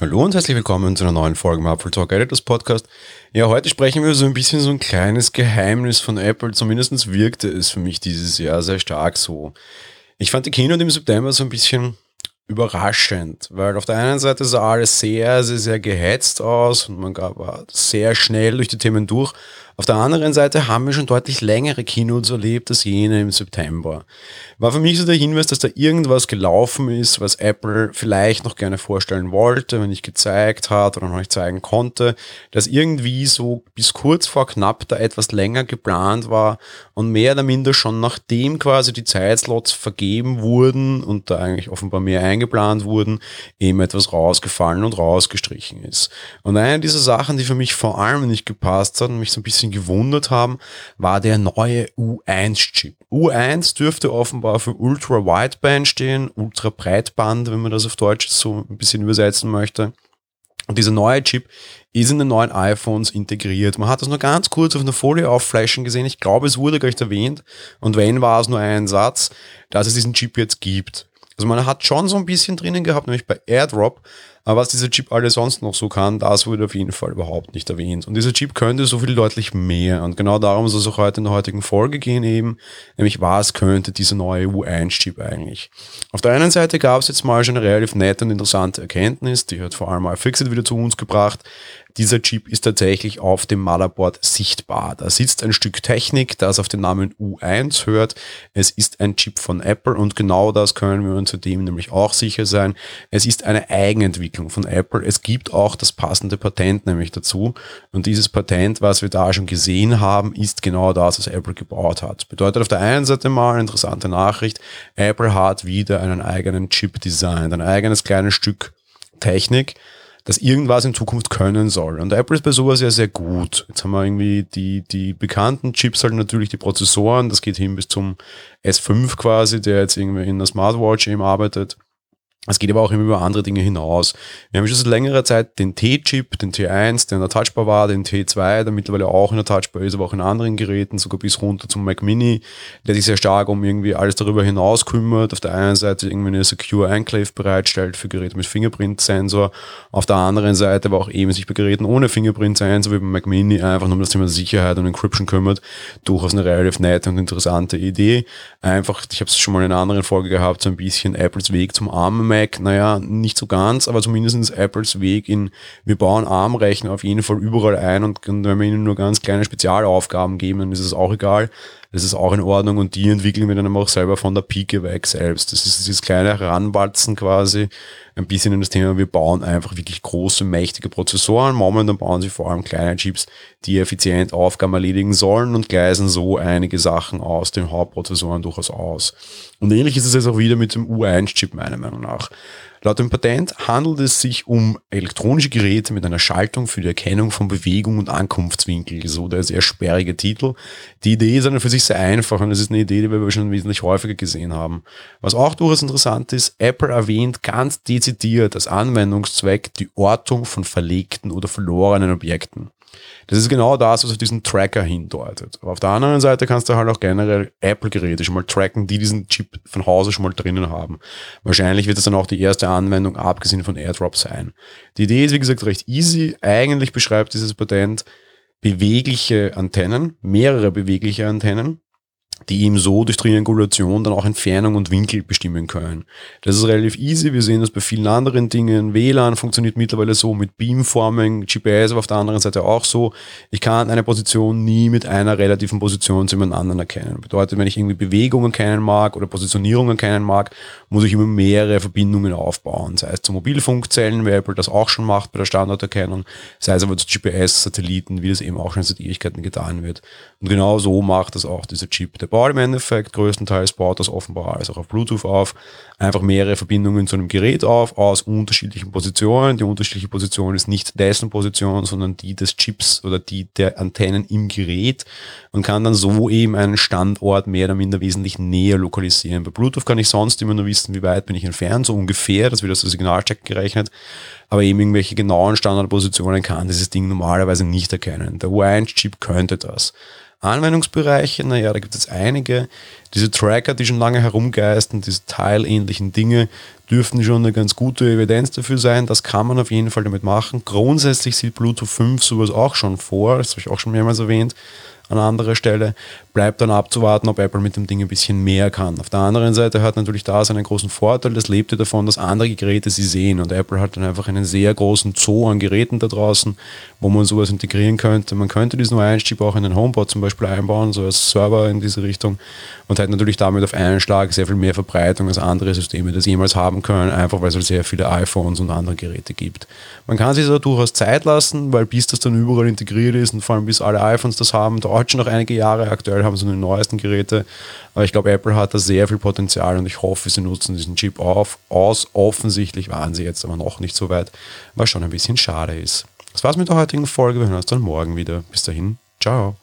Hallo und herzlich willkommen zu einer neuen Folge im Apple Talk Editors Podcast. Ja, heute sprechen wir so ein bisschen so ein kleines Geheimnis von Apple. Zumindest wirkte es für mich dieses Jahr sehr stark so. Ich fand die Keynote im September so ein bisschen überraschend, weil auf der einen Seite sah alles sehr, sehr, sehr gehetzt aus und man war sehr schnell durch die Themen durch. Auf der anderen Seite haben wir schon deutlich längere Keynotes erlebt als jene im September. War für mich so der Hinweis, dass da irgendwas gelaufen ist, was Apple vielleicht noch gerne vorstellen wollte, wenn nicht gezeigt hat oder noch nicht zeigen konnte, dass irgendwie so bis kurz vor knapp da etwas länger geplant war und mehr oder minder schon nachdem quasi die Zeitslots vergeben wurden und da eigentlich offenbar mehr eingeplant wurden, eben etwas rausgefallen und rausgestrichen ist. Und eine dieser Sachen, die für mich vor allem nicht gepasst hat und mich so ein bisschen bisschen gewundert haben, war der neue U1-Chip. U1 dürfte offenbar für Ultra Wideband stehen, Ultra Breitband, wenn man das auf Deutsch so ein bisschen übersetzen möchte. Und dieser neue Chip ist in den neuen iPhones integriert. Man hat das nur ganz kurz auf einer Folie aufflashen gesehen. Ich glaube, es wurde gar nicht erwähnt. Und wenn, war es nur ein Satz, dass es diesen Chip jetzt gibt. Also man hat schon so ein bisschen drinnen gehabt, nämlich bei AirDrop, aber was dieser Chip alles sonst noch so kann, das wurde auf jeden Fall überhaupt nicht erwähnt. Und dieser Chip könnte so viel deutlich mehr. Und genau darum soll es auch heute in der heutigen Folge gehen eben, nämlich was könnte dieser neue U1-Chip eigentlich. Auf der einen Seite gab es jetzt mal schon eine relativ nette und interessante Erkenntnis, die hat vor allem iFixit wieder zu uns gebracht, dieser Chip ist tatsächlich auf dem Motherboard sichtbar. Da sitzt ein Stück Technik, das auf den Namen U1 hört. Es ist ein Chip von Apple und genau das können wir uns zudem nämlich auch sicher sein. Es ist eine Eigenentwicklung von Apple. Es gibt auch das passende Patent nämlich dazu. Und dieses Patent, was wir da schon gesehen haben, ist genau das, was Apple gebaut hat. Bedeutet auf der einen Seite mal interessante Nachricht. Apple hat wieder einen eigenen Chip designt, ein eigenes kleines Stück Technik, das irgendwas in Zukunft können soll. Und Apple ist bei sowas ja sehr gut. Jetzt haben wir irgendwie die, die bekannten Chips halt natürlich die Prozessoren, das geht hin bis zum S5 quasi, der jetzt irgendwie in der Smartwatch eben arbeitet. Es geht aber auch immer über andere Dinge hinaus. Wir haben schon seit längerer Zeit den T-Chip, den T1, der in der Touchbar war, den T2, der mittlerweile auch in der Touchbar ist, aber auch in anderen Geräten, sogar bis runter zum Mac Mini, der sich sehr stark um irgendwie alles darüber hinaus kümmert. Auf der einen Seite irgendwie eine Secure Enclave bereitstellt für Geräte mit Fingerprint-Sensor. Auf der anderen Seite aber auch eben sich bei Geräten ohne Fingerprint-Sensor wie beim Mac Mini einfach nur um das Thema Sicherheit und Encryption kümmert. Durchaus eine relativ nette und interessante Idee. Einfach, ich habe es schon mal in einer anderen Folge gehabt, so ein bisschen Apples Weg zum armen Mac, naja, nicht so ganz, aber zumindest Apples Weg in, wir bauen ARM-Rechner auf jeden Fall überall ein und wenn wir ihnen nur ganz kleine Spezialaufgaben geben, dann ist es auch egal. Das ist auch in Ordnung und die entwickeln wir dann auch selber von der Pike weg selbst. Das ist dieses kleine Heranwalzen quasi, ein bisschen in das Thema, wir bauen einfach wirklich große, mächtige Prozessoren. Momentan bauen sie vor allem kleine Chips, die effizient Aufgaben erledigen sollen und gleisen so einige Sachen aus den Hauptprozessoren durchaus aus. Und ähnlich ist es jetzt auch wieder mit dem U1-Chip meiner Meinung nach. Laut dem Patent handelt es sich um elektronische Geräte mit einer Schaltung für die Erkennung von Bewegung und Ankunftswinkel. So der sehr sperrige Titel. Die Idee ist dann für sich sehr einfach und es ist eine Idee, die wir schon wesentlich häufiger gesehen haben. Was auch durchaus interessant ist, Apple erwähnt ganz dezidiert als Anwendungszweck die Ortung von verlegten oder verlorenen Objekten. Das ist genau das, was auf diesen Tracker hindeutet. Aber auf der anderen Seite kannst du halt auch generell Apple-Geräte schon mal tracken, die diesen Chip von Hause schon mal drinnen haben. Wahrscheinlich wird das dann auch die erste Anwendung, abgesehen von AirDrop sein. Die Idee ist, wie gesagt, recht easy. Eigentlich beschreibt dieses Patent bewegliche Antennen, mehrere bewegliche Antennen, die eben so durch Triangulation dann auch Entfernung und Winkel bestimmen können. Das ist relativ easy. Wir sehen das bei vielen anderen Dingen. WLAN funktioniert mittlerweile so mit Beamforming, GPS aber auf der anderen Seite auch so. Ich kann eine Position nie mit einer relativen Position zu jemand anderen erkennen. Bedeutet, wenn ich irgendwie Bewegungen erkennen mag oder Positionierungen erkennen mag, muss ich immer mehrere Verbindungen aufbauen. Sei es zu Mobilfunkzellen, wie Apple das auch schon macht bei der Standorterkennung, sei es aber zu GPS-Satelliten, wie das eben auch schon seit Ewigkeiten getan wird. Und genau so macht das auch dieser Chip. Der baut im Endeffekt größtenteils baut das offenbar alles auch auf Bluetooth auf, einfach mehrere Verbindungen zu einem Gerät auf aus unterschiedlichen Positionen. Die unterschiedliche Position ist nicht dessen Position, sondern die des Chips oder die der Antennen im Gerät und kann dann so eben einen Standort mehr oder minder wesentlich näher lokalisieren. Bei Bluetooth kann ich sonst immer nur wissen, wie weit bin ich entfernt, so ungefähr, das wird aus der Signalstärke gerechnet aber eben irgendwelche genauen Standardpositionen kann dieses Ding normalerweise nicht erkennen. Der U1-Chip könnte das. Anwendungsbereiche, naja, da gibt es einige. Diese Tracker, die schon lange herumgeistern, diese teilähnlichen Dinge, dürften schon eine ganz gute Evidenz dafür sein. Das kann man auf jeden Fall damit machen. Grundsätzlich sieht Bluetooth 5 sowas auch schon vor, das habe ich auch schon mehrmals erwähnt an anderer Stelle. Bleibt dann abzuwarten, ob Apple mit dem Ding ein bisschen mehr kann. Auf der anderen Seite hat natürlich da seinen großen Vorteil, das lebte davon, dass andere Geräte sie sehen und Apple hat dann einfach einen sehr großen Zoo an Geräten da draußen, wo man sowas integrieren könnte. Man könnte diesen UI-Chip auch in den HomePod zum Beispiel einbauen, so als Server in diese Richtung und hat natürlich damit auf einen Schlag sehr viel mehr Verbreitung als andere Systeme das jemals haben können, einfach weil es halt sehr viele iPhones und andere Geräte gibt. Man kann sich da durchaus Zeit lassen, weil bis das dann überall integriert ist und vor allem bis alle iPhones das haben, dauert schon noch einige Jahre. Aktuell haben sie nur die neuesten Geräte. Aber ich glaube, Apple hat da sehr viel Potenzial und ich hoffe, sie nutzen diesen Chip auf, aus. Offensichtlich waren sie jetzt aber noch nicht so weit, was schon ein bisschen schade ist. Das war's mit der heutigen Folge. Wir hören uns dann morgen wieder. Bis dahin, ciao.